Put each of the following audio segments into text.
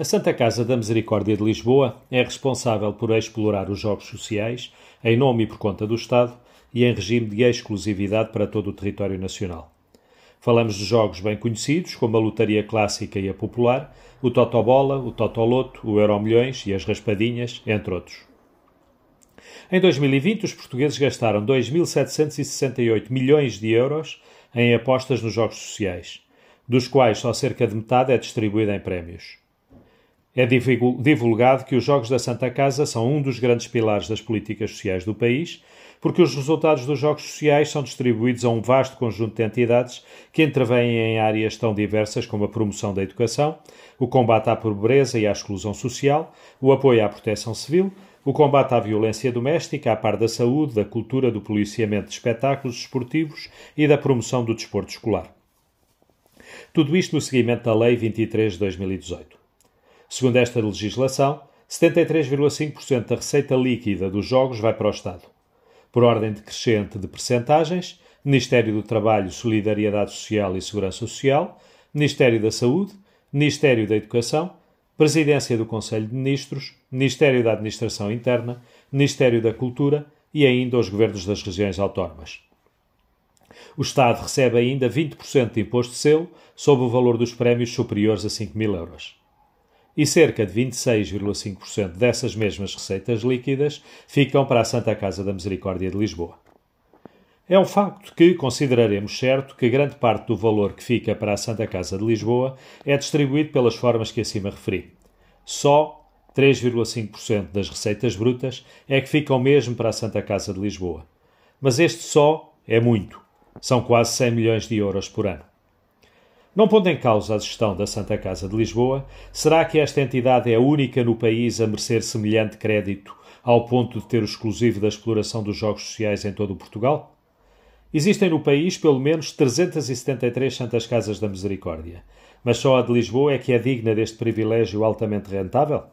A Santa Casa da Misericórdia de Lisboa é responsável por explorar os jogos sociais, em nome e por conta do Estado, e em regime de exclusividade para todo o território nacional. Falamos de jogos bem conhecidos, como a lotaria clássica e a popular, o Totobola, o Totoloto, o Euromilhões e as Raspadinhas, entre outros. Em 2020, os portugueses gastaram 2.768 milhões de euros em apostas nos jogos sociais, dos quais só cerca de metade é distribuída em prémios. É divulgado que os Jogos da Santa Casa são um dos grandes pilares das políticas sociais do país, porque os resultados dos Jogos Sociais são distribuídos a um vasto conjunto de entidades que intervêm em áreas tão diversas como a promoção da educação, o combate à pobreza e à exclusão social, o apoio à proteção civil, o combate à violência doméstica, à par da saúde, da cultura, do policiamento de espetáculos esportivos e da promoção do desporto escolar. Tudo isto no seguimento da Lei 23 de 2018. Segundo esta legislação, 73,5% da receita líquida dos jogos vai para o Estado. Por ordem decrescente de percentagens, Ministério do Trabalho, Solidariedade Social e Segurança Social, Ministério da Saúde, Ministério da Educação, Presidência do Conselho de Ministros, Ministério da Administração Interna, Ministério da Cultura e ainda os governos das regiões autónomas. O Estado recebe ainda 20% de imposto de selo sobre o valor dos prémios superiores a 5 mil euros e cerca de 26,5% dessas mesmas receitas líquidas ficam para a Santa Casa da Misericórdia de Lisboa. É um facto que consideraremos certo que grande parte do valor que fica para a Santa Casa de Lisboa é distribuído pelas formas que acima referi. Só 3,5% das receitas brutas é que ficam mesmo para a Santa Casa de Lisboa. Mas este só é muito. São quase 100 milhões de euros por ano. Não pondo em causa a gestão da Santa Casa de Lisboa, será que esta entidade é única no país a merecer semelhante crédito ao ponto de ter o exclusivo da exploração dos jogos sociais em todo o Portugal? Existem no país pelo menos 373 Santas Casas da Misericórdia, mas só a de Lisboa é que é digna deste privilégio altamente rentável?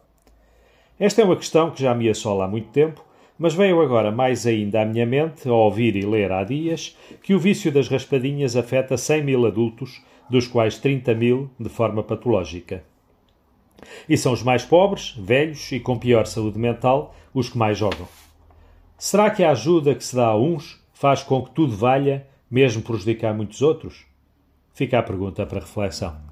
Esta é uma questão que já me assola há muito tempo, mas veio agora mais ainda à minha mente, ao ouvir e ler há dias, que o vício das raspadinhas afeta 100 mil adultos dos quais 30 mil de forma patológica. E são os mais pobres, velhos e com pior saúde mental os que mais jogam. Será que a ajuda que se dá a uns faz com que tudo valha, mesmo prejudicar muitos outros? Fica a pergunta para reflexão.